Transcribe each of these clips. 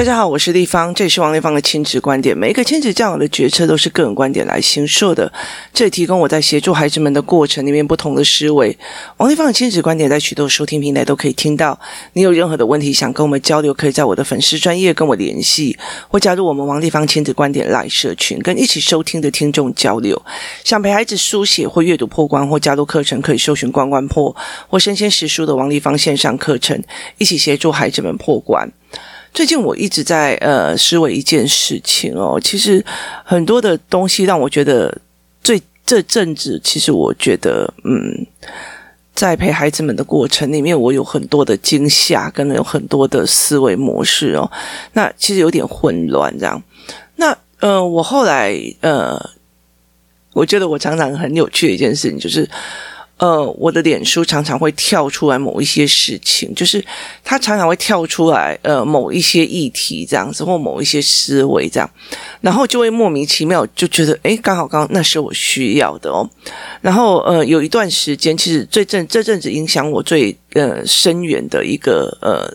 大家好，我是丽芳，这里是王立芳的亲子观点。每一个亲子教养的决策都是个人观点来形塑的，这里提供我在协助孩子们的过程里面不同的思维。王立芳的亲子观点在许多收听平台都可以听到。你有任何的问题想跟我们交流，可以在我的粉丝专业跟我联系，或加入我们王立芳亲子观点来社群，跟一起收听的听众交流。想陪孩子书写或阅读破关，或加入课程，可以搜寻关关破或生鲜识书的王立芳线上课程，一起协助孩子们破关。最近我一直在呃思维一件事情哦，其实很多的东西让我觉得最这阵子，其实我觉得嗯，在陪孩子们的过程里面，我有很多的惊吓，跟有很多的思维模式哦，那其实有点混乱这样。那呃，我后来呃，我觉得我常常很有趣的一件事情就是。呃，我的脸书常常会跳出来某一些事情，就是它常常会跳出来，呃，某一些议题这样子，或某一些思维这样，然后就会莫名其妙就觉得，诶，刚好刚那是我需要的哦。然后呃，有一段时间，其实最阵这阵子影响我最呃深远的一个呃。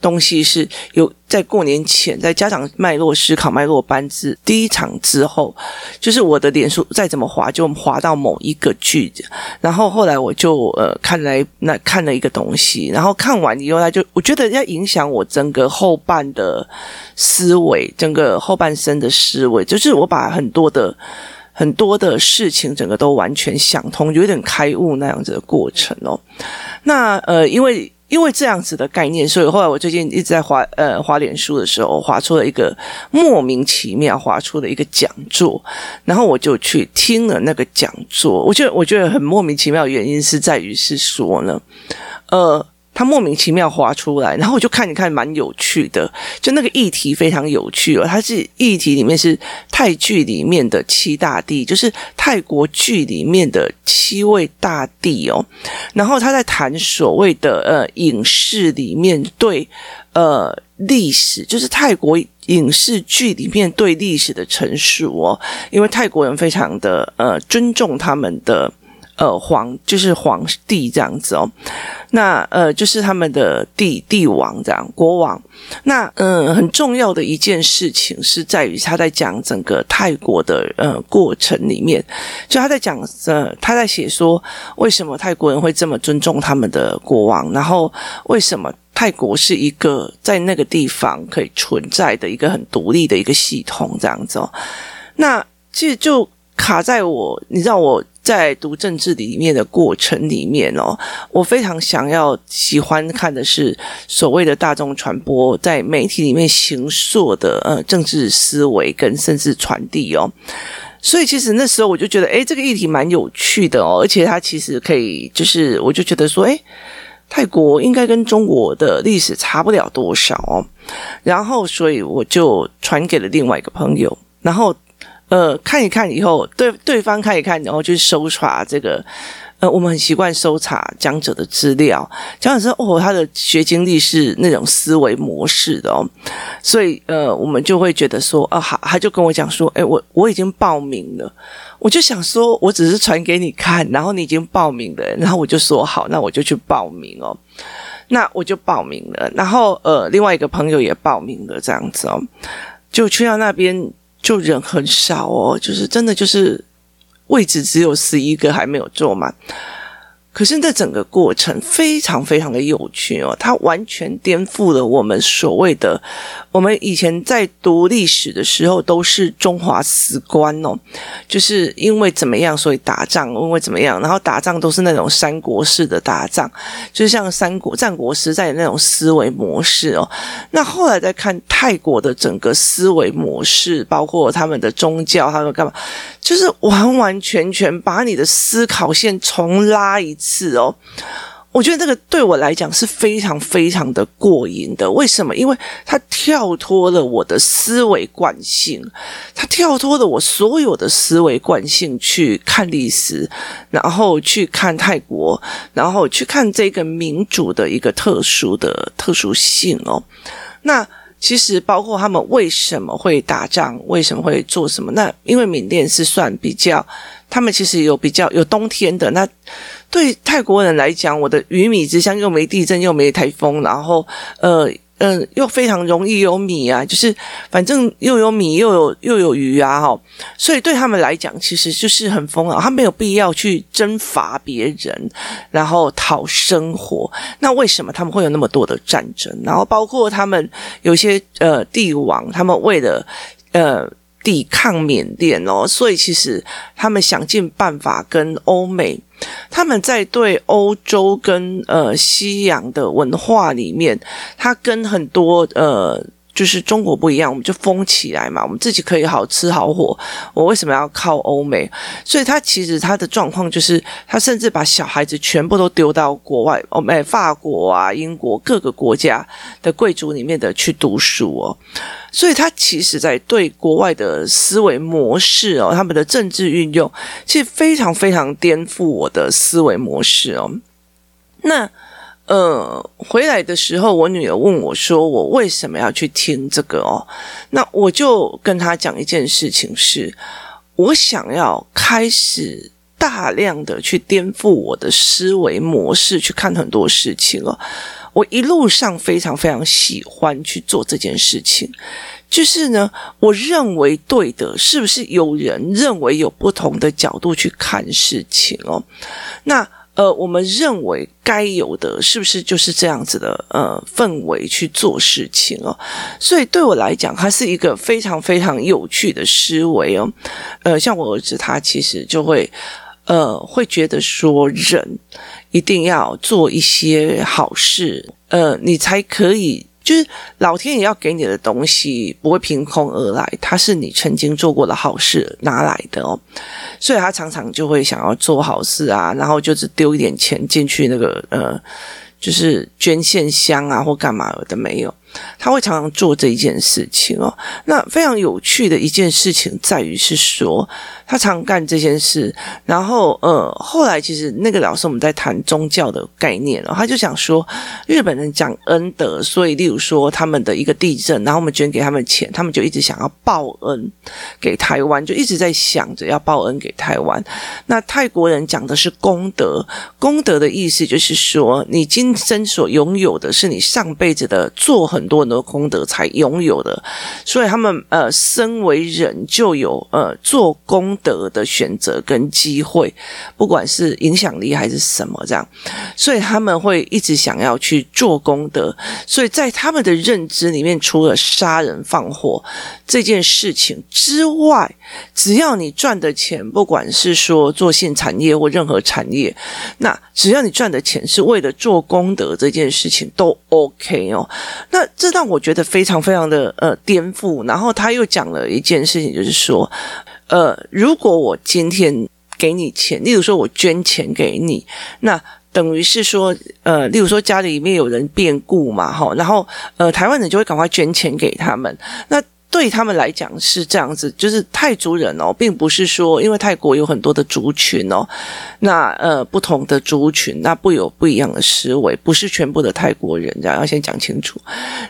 东西是有在过年前，在家长脉络思考脉络班之第一场之后，就是我的脸书再怎么滑，就滑到某一个句子，然后后来我就呃看来那看了一个东西，然后看完以后，他就我觉得要影响我整个后半的思维，整个后半生的思维，就是我把很多的很多的事情，整个都完全想通，有点开悟那样子的过程哦。那呃，因为。因为这样子的概念，所以后来我最近一直在划呃划脸书的时候，划出了一个莫名其妙划出了一个讲座，然后我就去听了那个讲座。我觉得我觉得很莫名其妙原因是在于是说呢，呃。他莫名其妙滑出来，然后我就看一看，蛮有趣的。就那个议题非常有趣哦，它是议题里面是泰剧里面的七大帝，就是泰国剧里面的七位大帝哦。然后他在谈所谓的呃影视里面对呃历史，就是泰国影视剧里面对历史的陈述哦。因为泰国人非常的呃尊重他们的。呃，皇就是皇帝这样子哦，那呃，就是他们的帝帝王这样，国王。那嗯、很重要的一件事情是在于他在讲整个泰国的呃过程里面，就他在讲呃，他在写说为什么泰国人会这么尊重他们的国王，然后为什么泰国是一个在那个地方可以存在的一个很独立的一个系统这样子哦。那其实就卡在我，你知道我。在读政治里面的过程里面哦，我非常想要喜欢看的是所谓的大众传播在媒体里面形塑的呃政治思维跟甚至传递哦，所以其实那时候我就觉得，诶，这个议题蛮有趣的哦，而且它其实可以就是，我就觉得说，诶，泰国应该跟中国的历史差不了多少哦，然后所以我就传给了另外一个朋友，然后。呃，看一看以后，对对方看一看，然后就搜查这个。呃，我们很习惯搜查讲者的资料，讲者说哦，他的学经历是那种思维模式的哦，所以呃，我们就会觉得说，啊，好，他就跟我讲说，诶，我我已经报名了，我就想说，我只是传给你看，然后你已经报名了，然后我就说好，那我就去报名哦，那我就报名了，然后呃，另外一个朋友也报名了，这样子哦，就去到那边。就人很少哦，就是真的就是位置只有十一个还没有坐满。可是这整个过程非常非常的有趣哦，它完全颠覆了我们所谓的我们以前在读历史的时候都是中华史观哦，就是因为怎么样所以打仗，因为怎么样，然后打仗都是那种三国式的打仗，就像三国战国时代那种思维模式哦。那后来再看泰国的整个思维模式，包括他们的宗教，他们干嘛，就是完完全全把你的思考线重拉一次。哦，我觉得这个对我来讲是非常非常的过瘾的。为什么？因为它跳脱了我的思维惯性，它跳脱了我所有的思维惯性去看历史，然后去看泰国，然后去看这个民主的一个特殊的特殊性哦。那其实包括他们为什么会打仗，为什么会做什么？那因为缅甸是算比较。他们其实有比较有冬天的，那对泰国人来讲，我的鱼米之乡又没地震又没台风，然后呃嗯、又非常容易有米啊，就是反正又有米又有又有鱼啊，哈，所以对他们来讲，其实就是很丰饶，他没有必要去征伐别人，然后讨生活。那为什么他们会有那么多的战争？然后包括他们有些呃帝王，他们为了呃。抵抗缅甸哦，所以其实他们想尽办法跟欧美，他们在对欧洲跟呃西洋的文化里面，他跟很多呃。就是中国不一样，我们就疯起来嘛，我们自己可以好吃好火。我为什么要靠欧美？所以他其实他的状况就是，他甚至把小孩子全部都丢到国外，欧美、法国啊、英国各个国家的贵族里面的去读书哦。所以他其实在对国外的思维模式哦，他们的政治运用，其实非常非常颠覆我的思维模式哦。那。呃，回来的时候，我女儿问我说：“我为什么要去听这个哦？”那我就跟她讲一件事情是，我想要开始大量的去颠覆我的思维模式，去看很多事情哦。我一路上非常非常喜欢去做这件事情，就是呢，我认为对的，是不是有人认为有不同的角度去看事情哦？那。呃，我们认为该有的是不是就是这样子的呃氛围去做事情哦？所以对我来讲，它是一个非常非常有趣的思维哦。呃，像我儿子他其实就会呃会觉得说，人一定要做一些好事，呃，你才可以。就是老天爷要给你的东西不会凭空而来，它是你曾经做过的好事拿来的哦，所以他常常就会想要做好事啊，然后就是丢一点钱进去那个呃，就是捐献箱啊或干嘛的没有。他会常常做这一件事情哦。那非常有趣的一件事情在于是说，他常干这件事。然后呃，后来其实那个老师我们在谈宗教的概念哦，他就想说，日本人讲恩德，所以例如说他们的一个地震，然后我们捐给他们钱，他们就一直想要报恩给台湾，就一直在想着要报恩给台湾。那泰国人讲的是功德，功德的意思就是说，你今生所拥有的是你上辈子的做很。很多很多功德才拥有的，所以他们呃，身为人就有呃做功德的选择跟机会，不管是影响力还是什么这样，所以他们会一直想要去做功德。所以在他们的认知里面，除了杀人放火这件事情之外，只要你赚的钱，不管是说做性产业或任何产业，那只要你赚的钱是为了做功德这件事情，都 OK 哦。那这让我觉得非常非常的呃颠覆。然后他又讲了一件事情，就是说，呃，如果我今天给你钱，例如说我捐钱给你，那等于是说，呃，例如说家里面有人变故嘛，哈，然后呃，台湾人就会赶快捐钱给他们，那。对他们来讲是这样子，就是泰族人哦，并不是说因为泰国有很多的族群哦，那呃不同的族群那不有不一样的思维，不是全部的泰国人，这样要先讲清楚。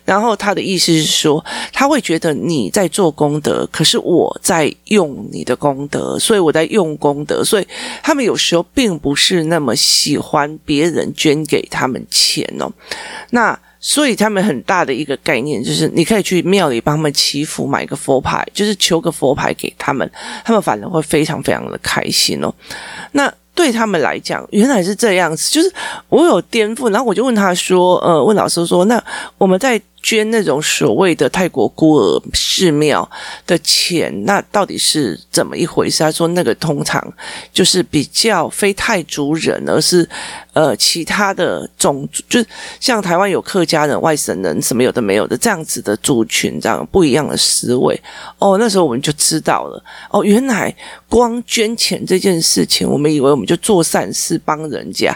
然后他的意思是说，他会觉得你在做功德，可是我在用你的功德，所以我在用功德，所以他们有时候并不是那么喜欢别人捐给他们钱哦，那。所以他们很大的一个概念就是，你可以去庙里帮他们祈福，买个佛牌，就是求个佛牌给他们，他们反而会非常非常的开心哦。那对他们来讲，原来是这样子，就是我有颠覆，然后我就问他说，呃，问老师说，那我们在。捐那种所谓的泰国孤儿寺庙的钱，那到底是怎么一回事？他说那个通常就是比较非泰族人，而是呃其他的种族，就是像台湾有客家人、外省人什么有的没有的这样子的族群，这样不一样的思维。哦，那时候我们就知道了。哦，原来光捐钱这件事情，我们以为我们就做善事帮人家，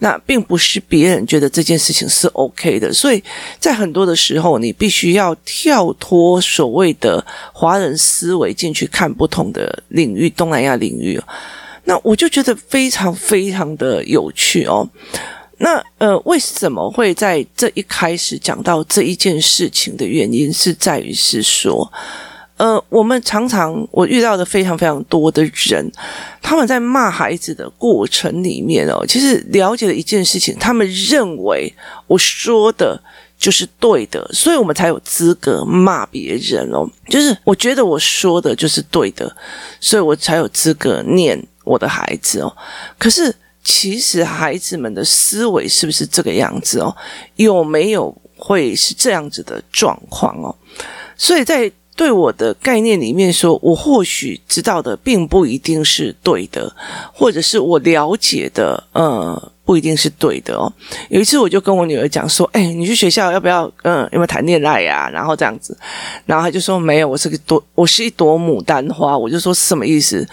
那并不是别人觉得这件事情是 OK 的。所以在很多的时之后，你必须要跳脱所谓的华人思维进去看不同的领域，东南亚领域。那我就觉得非常非常的有趣哦。那呃，为什么会在这一开始讲到这一件事情的原因，是在于是说，呃，我们常常我遇到的非常非常多的人，他们在骂孩子的过程里面哦，其实了解了一件事情，他们认为我说的。就是对的，所以我们才有资格骂别人哦。就是我觉得我说的就是对的，所以我才有资格念我的孩子哦。可是其实孩子们的思维是不是这个样子哦？有没有会是这样子的状况哦？所以在对我的概念里面说，我或许知道的并不一定是对的，或者是我了解的，呃。不一定是对的哦。有一次，我就跟我女儿讲说：“哎，你去学校要不要？嗯，有没有谈恋爱呀？”然后这样子，然后她就说：“没有，我是个朵，我是一朵牡丹花。”我就说：“什么意思？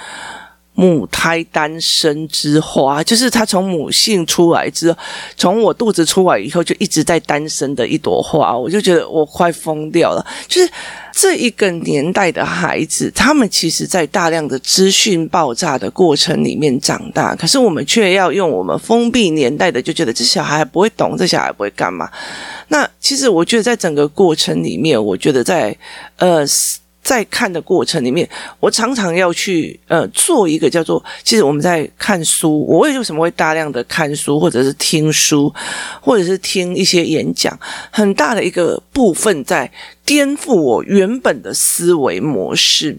母胎单身之花，就是她从母性出来之后，从我肚子出来以后就一直在单身的一朵花。”我就觉得我快疯掉了，就是。这一个年代的孩子，他们其实，在大量的资讯爆炸的过程里面长大，可是我们却要用我们封闭年代的，就觉得这小孩不会懂，这小孩不会干嘛。那其实，我觉得在整个过程里面，我觉得在呃。在看的过程里面，我常常要去呃做一个叫做，其实我们在看书，我为什么会大量的看书，或者是听书，或者是听一些演讲，很大的一个部分在颠覆我原本的思维模式。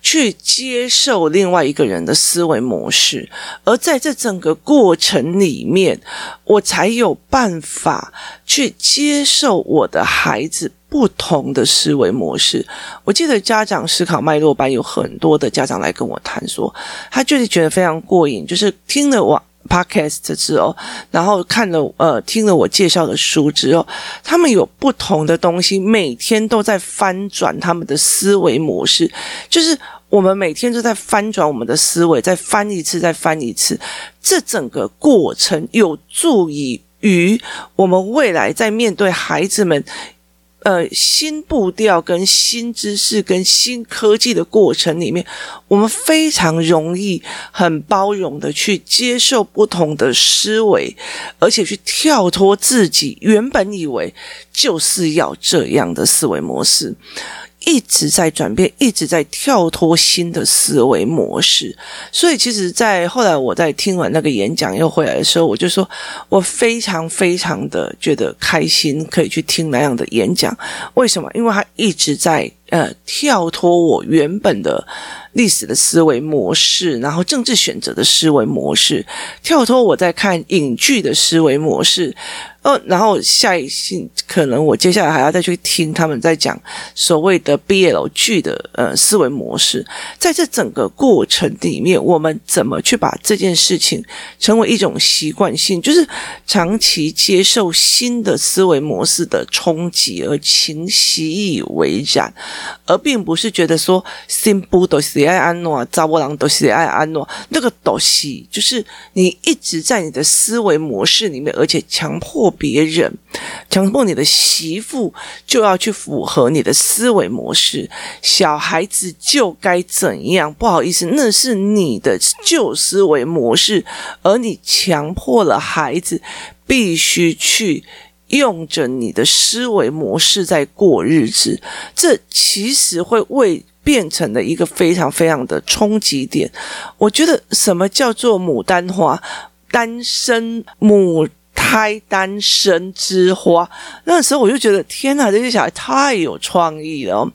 去接受另外一个人的思维模式，而在这整个过程里面，我才有办法去接受我的孩子不同的思维模式。我记得家长思考脉络班有很多的家长来跟我谈说，他就是觉得非常过瘾，就是听了我 Podcast 之后，然后看了呃听了我介绍的书之后，他们有不同的东西，每天都在翻转他们的思维模式。就是我们每天都在翻转我们的思维，再翻一次，再翻一次。这整个过程有助于于我们未来在面对孩子们。呃，新步调、跟新知识、跟新科技的过程里面，我们非常容易、很包容的去接受不同的思维，而且去跳脱自己原本以为就是要这样的思维模式。一直在转变，一直在跳脱新的思维模式。所以，其实，在后来我在听完那个演讲又回来的时候，我就说我非常非常的觉得开心，可以去听那样的演讲。为什么？因为他一直在呃跳脱我原本的历史的思维模式，然后政治选择的思维模式，跳脱我在看影剧的思维模式。哦，然后下一信可能我接下来还要再去听他们在讲所谓的 BL 剧的呃思维模式，在这整个过程里面，我们怎么去把这件事情成为一种习惯性，就是长期接受新的思维模式的冲击而情习以为然，而并不是觉得说新不都是爱安诺，查某人都是爱安诺，那个都是就是你一直在你的思维模式里面，而且强迫。别人强迫你的媳妇就要去符合你的思维模式，小孩子就该怎样？不好意思，那是你的旧思维模式，而你强迫了孩子必须去用着你的思维模式在过日子，这其实会为变成了一个非常非常的冲击点。我觉得什么叫做牡丹花？单身母。开单身之花，那时候我就觉得天哪，这些小孩太有创意了，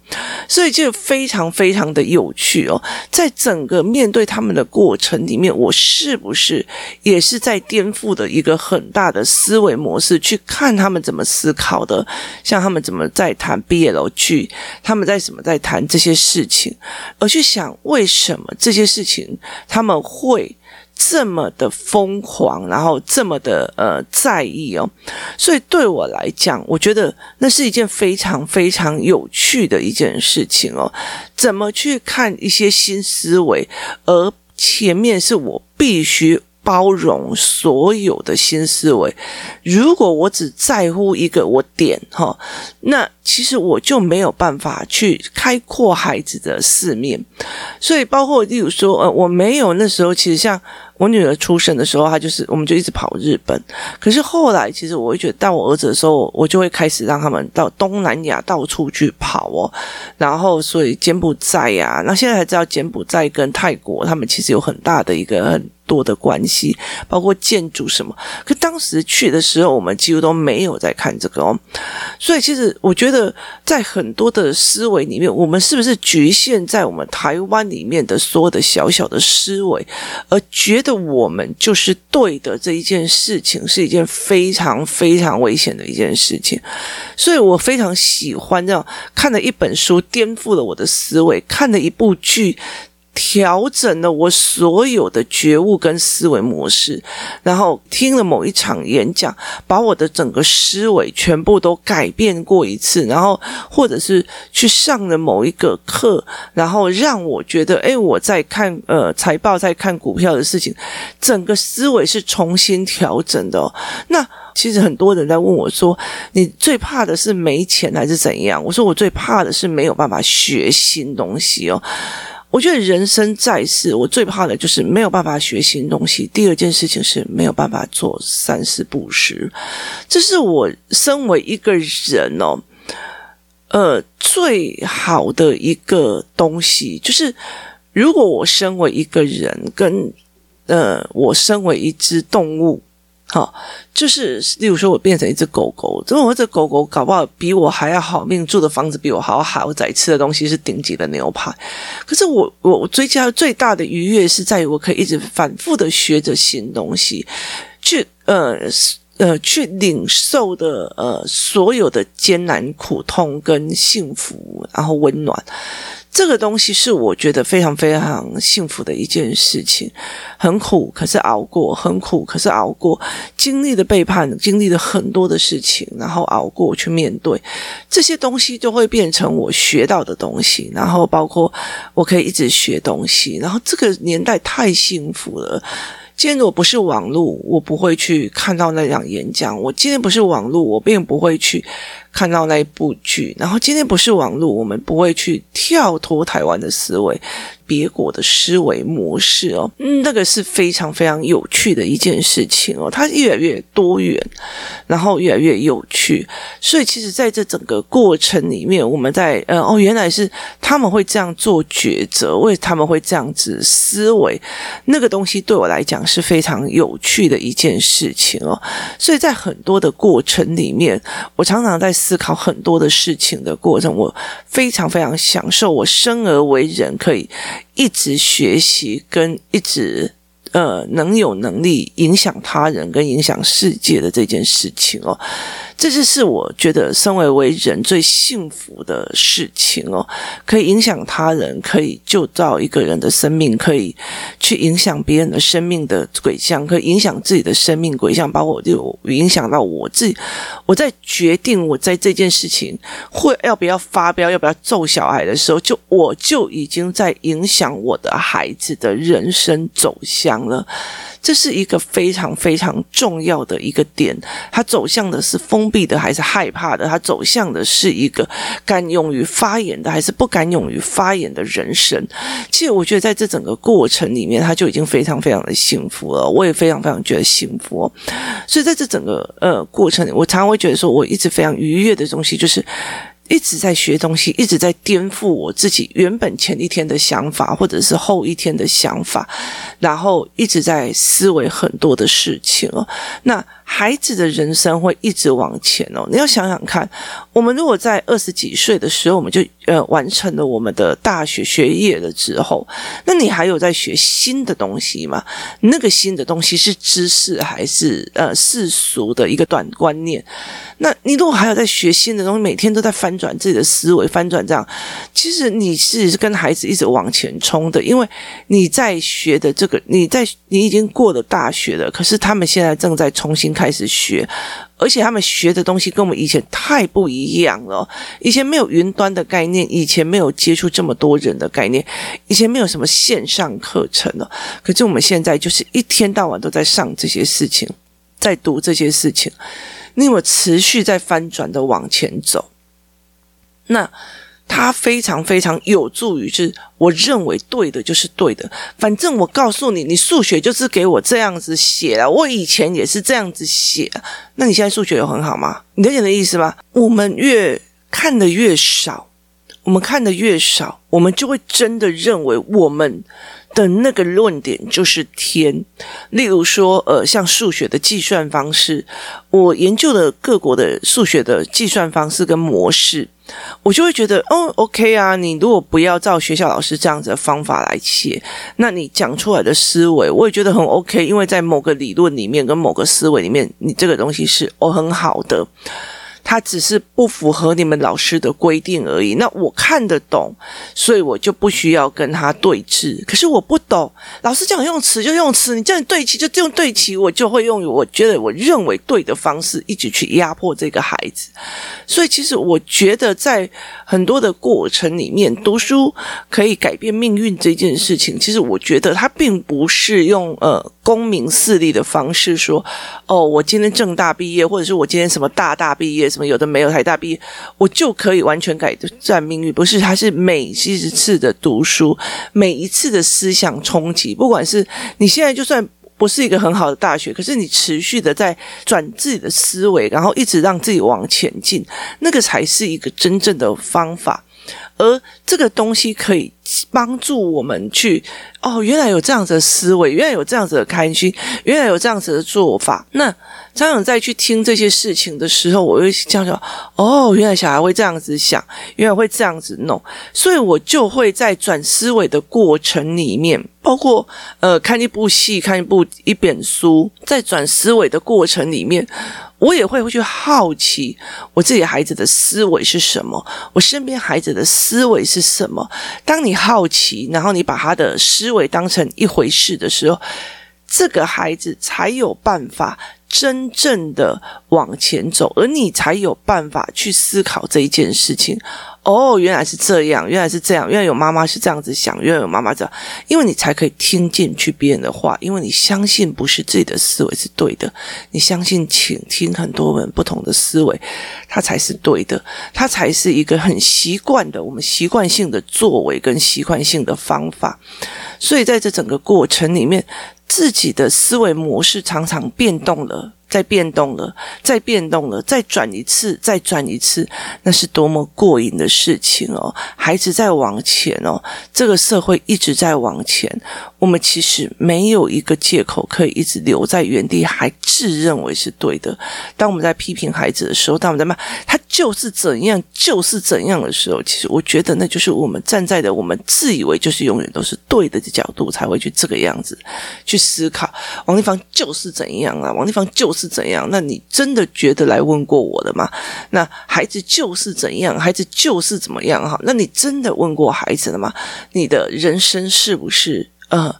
所以就非常非常的有趣哦。在整个面对他们的过程里面，我是不是也是在颠覆的一个很大的思维模式，去看他们怎么思考的？像他们怎么在谈 BL 剧，他们在什么在谈这些事情，而去想为什么这些事情他们会。这么的疯狂，然后这么的呃在意哦，所以对我来讲，我觉得那是一件非常非常有趣的一件事情哦。怎么去看一些新思维，而前面是我必须包容所有的新思维。如果我只在乎一个我点哈，那其实我就没有办法去开阔孩子的四面。所以包括例如说，呃，我没有那时候其实像。我女儿出生的时候，她就是，我们就一直跑日本。可是后来，其实我会觉得，到我儿子的时候，我就会开始让他们到东南亚到处去跑哦。然后，所以柬埔寨呀，那现在才知道柬埔寨跟泰国，他们其实有很大的一个很多的关系，包括建筑什么。可当时去的时候，我们几乎都没有在看这个哦。所以其实我觉得，在很多的思维里面，我们是不是局限在我们台湾里面的所有的小小的思维，而觉得我们就是对的这一件事情，是一件非常非常危险的一件事情。所以我非常喜欢这样看了一本书，颠覆了我的思维；看了一部剧。调整了我所有的觉悟跟思维模式，然后听了某一场演讲，把我的整个思维全部都改变过一次，然后或者是去上了某一个课，然后让我觉得，诶，我在看呃财报，在看股票的事情，整个思维是重新调整的。那其实很多人在问我说，你最怕的是没钱还是怎样？我说我最怕的是没有办法学新东西哦。我觉得人生在世，我最怕的就是没有办法学新东西。第二件事情是没有办法做三世布施，这是我身为一个人哦，呃，最好的一个东西，就是如果我身为一个人，跟呃，我身为一只动物。好，就是例如说，我变成一只狗狗，这我这狗狗搞不好比我还要好命，住的房子比我好豪宅，吃的东西是顶级的牛排。可是我我我追加最大的愉悦是在于，我可以一直反复的学着新东西，去呃呃去领受的呃所有的艰难苦痛跟幸福，然后温暖。这个东西是我觉得非常非常幸福的一件事情，很苦，可是熬过；很苦，可是熬过。经历的背叛，经历了很多的事情，然后熬过去面对这些东西，就会变成我学到的东西。然后包括我可以一直学东西。然后这个年代太幸福了。今天如果不是网络，我不会去看到那场演讲。我今天不是网络，我并不会去。看到那一部剧，然后今天不是网络，我们不会去跳脱台湾的思维。别国的思维模式哦，那个是非常非常有趣的一件事情哦，它越来越多元，然后越来越有趣。所以其实在这整个过程里面，我们在呃哦，原来是他们会这样做抉择，为他们会这样子思维，那个东西对我来讲是非常有趣的一件事情哦。所以在很多的过程里面，我常常在思考很多的事情的过程，我非常非常享受我生而为人可以。一直学习，跟一直呃能有能力影响他人跟影响世界的这件事情哦。这就是我觉得身为为人最幸福的事情哦，可以影响他人，可以救到一个人的生命，可以去影响别人的生命的轨向，可以影响自己的生命轨向，包括就影响到我自己。我在决定我在这件事情会要不要发飙，要不要揍小孩的时候，就我就已经在影响我的孩子的人生走向了。这是一个非常非常重要的一个点，他走向的是风闭的还是害怕的？他走向的是一个敢勇于发言的还是不敢勇于发言的人生？其实我觉得在这整个过程里面，他就已经非常非常的幸福了。我也非常非常觉得幸福。所以在这整个呃过程里，我常常会觉得说，我一直非常愉悦的东西就是。一直在学东西，一直在颠覆我自己原本前一天的想法，或者是后一天的想法，然后一直在思维很多的事情哦。那。孩子的人生会一直往前哦，你要想想看，我们如果在二十几岁的时候，我们就呃完成了我们的大学学业了之后，那你还有在学新的东西吗？那个新的东西是知识还是呃世俗的一个短观念？那你如果还有在学新的东西，每天都在翻转自己的思维，翻转这样，其实你是跟孩子一直往前冲的，因为你在学的这个，你在你已经过了大学了，可是他们现在正在重新开始学，而且他们学的东西跟我们以前太不一样了。以前没有云端的概念，以前没有接触这么多人的概念，以前没有什么线上课程了。可是我们现在就是一天到晚都在上这些事情，在读这些事情，你有持续在翻转的往前走？那。它非常非常有助于，是我认为对的，就是对的。反正我告诉你，你数学就是给我这样子写了，我以前也是这样子写。那你现在数学有很好吗？你理解的意思吗？我们越看得越少，我们看得越少，我们就会真的认为我们的那个论点就是天。例如说，呃，像数学的计算方式，我研究了各国的数学的计算方式跟模式。我就会觉得，哦，OK 啊，你如果不要照学校老师这样子的方法来写，那你讲出来的思维，我也觉得很 OK，因为在某个理论里面跟某个思维里面，你这个东西是哦很好的。他只是不符合你们老师的规定而已。那我看得懂，所以我就不需要跟他对峙。可是我不懂，老师叫你用词就用词，你叫你对齐就用对齐，我就会用我觉得我认为对的方式一直去压迫这个孩子。所以其实我觉得在很多的过程里面，读书可以改变命运这件事情，其实我觉得他并不是用呃功名势利的方式说，哦，我今天正大毕业，或者是我今天什么大大毕业。什么有的没有台大毕业，我就可以完全改变命运？不是，他是每一次的读书，每一次的思想冲击，不管是你现在就算不是一个很好的大学，可是你持续的在转自己的思维，然后一直让自己往前进，那个才是一个真正的方法。而这个东西可以帮助我们去哦，原来有这样子的思维，原来有这样子的开心，原来有这样子的做法。那家长在去听这些事情的时候，我会这样讲：哦，原来小孩会这样子想，原来会这样子弄，所以我就会在转思维的过程里面，包括呃看一部戏、看一部一本书，在转思维的过程里面。我也会去好奇我自己孩子的思维是什么，我身边孩子的思维是什么。当你好奇，然后你把他的思维当成一回事的时候，这个孩子才有办法真正的往前走，而你才有办法去思考这一件事情。哦，原来是这样，原来是这样，原来有妈妈是这样子想，原来有妈妈这样，因为你才可以听进去别人的话，因为你相信不是自己的思维是对的，你相信倾听很多人不同的思维，它才是对的，它才是一个很习惯的，我们习惯性的作为跟习惯性的方法，所以在这整个过程里面，自己的思维模式常常变动了。再变动了，再变动了，再转一次，再转一次，那是多么过瘾的事情哦！孩子在往前哦，这个社会一直在往前，我们其实没有一个借口可以一直留在原地，还自认为是对的。当我们在批评孩子的时候，当我们在骂他就是怎样，就是怎样的时候，其实我觉得那就是我们站在的我们自以为就是永远都是对的的角度，才会去这个样子去思考。王丽芳就是怎样啊？王丽芳就是。是怎样？那你真的觉得来问过我的吗？那孩子就是怎样，孩子就是怎么样哈？那你真的问过孩子了吗？你的人生是不是呃？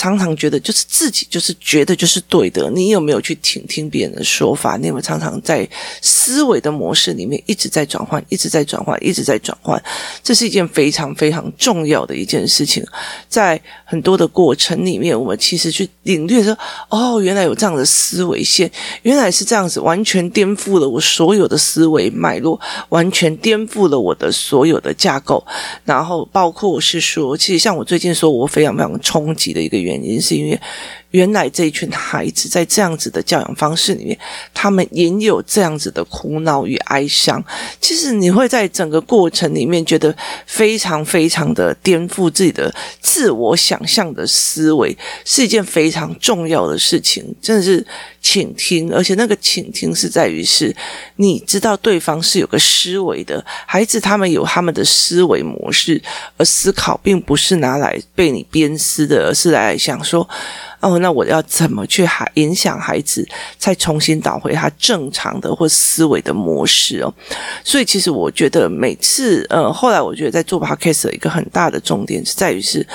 常常觉得就是自己就是觉得就是对的，你有没有去听听别人的说法？你有没有常常在思维的模式里面一直在转换，一直在转换，一直在转换？这是一件非常非常重要的一件事情。在很多的过程里面，我们其实去领略说，哦，原来有这样的思维线，原来是这样子，完全颠覆了我所有的思维脉络，完全颠覆了我的所有的架构。然后包括是说，其实像我最近说我非常非常冲击的一个原。原因是因为。原来这一群孩子在这样子的教养方式里面，他们也有这样子的苦恼与哀伤。其实你会在整个过程里面觉得非常非常的颠覆自己的自我想象的思维，是一件非常重要的事情。真的是倾听，而且那个倾听是在于是，你知道对方是有个思维的，孩子他们有他们的思维模式，而思考并不是拿来被你鞭尸的，而是来想说。哦，那我要怎么去还影响孩子，再重新导回他正常的或思维的模式哦？所以其实我觉得每次，呃，后来我觉得在做 podcast 的一个很大的重点是在于是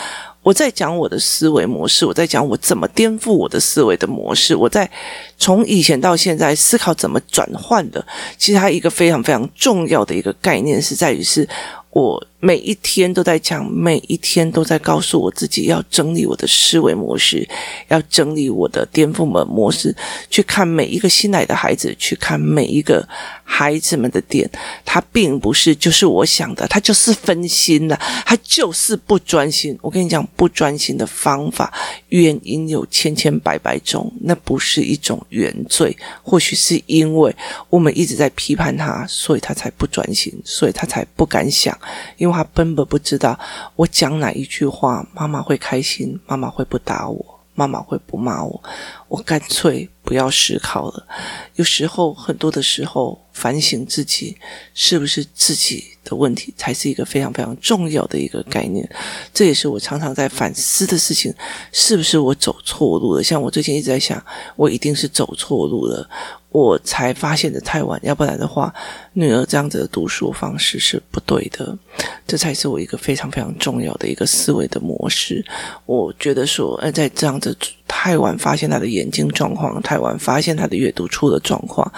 我在讲我的思维模式，我在讲我怎么颠覆我的思维的模式，我在从以前到现在思考怎么转换的。其实它一个非常非常重要的一个概念是在于是。我每一天都在讲，每一天都在告诉我自己要整理我的思维模式，要整理我的颠覆的模式，去看每一个新来的孩子，去看每一个孩子们的点，他并不是就是我想的，他就是分心了，他就是不专心。我跟你讲，不专心的方法原因有千千百百种，那不是一种原罪，或许是因为我们一直在批判他，所以他才不专心，所以他才不敢想。因为他根本不知道我讲哪一句话，妈妈会开心，妈妈会不打我，妈妈会不骂我。我干脆不要思考了。有时候，很多的时候，反省自己是不是自己的问题，才是一个非常非常重要的一个概念。这也是我常常在反思的事情：是不是我走错路了？像我最近一直在想，我一定是走错路了。我才发现的太晚，要不然的话，女儿这样子的读书方式是不对的。这才是我一个非常非常重要的一个思维的模式。我觉得说，呃，在这样子太晚发现她的眼睛状况，太晚发现她的阅读出了状况，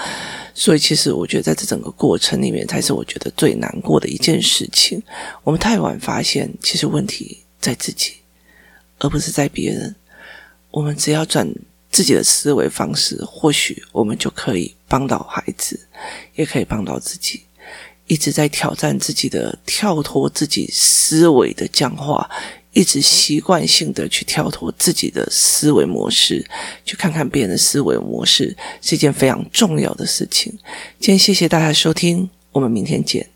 所以其实我觉得在这整个过程里面，才是我觉得最难过的一件事情。我们太晚发现，其实问题在自己，而不是在别人。我们只要转。自己的思维方式，或许我们就可以帮到孩子，也可以帮到自己。一直在挑战自己的，跳脱自己思维的僵化，一直习惯性的去跳脱自己的思维模式，去看看别人的思维模式，是一件非常重要的事情。今天谢谢大家收听，我们明天见。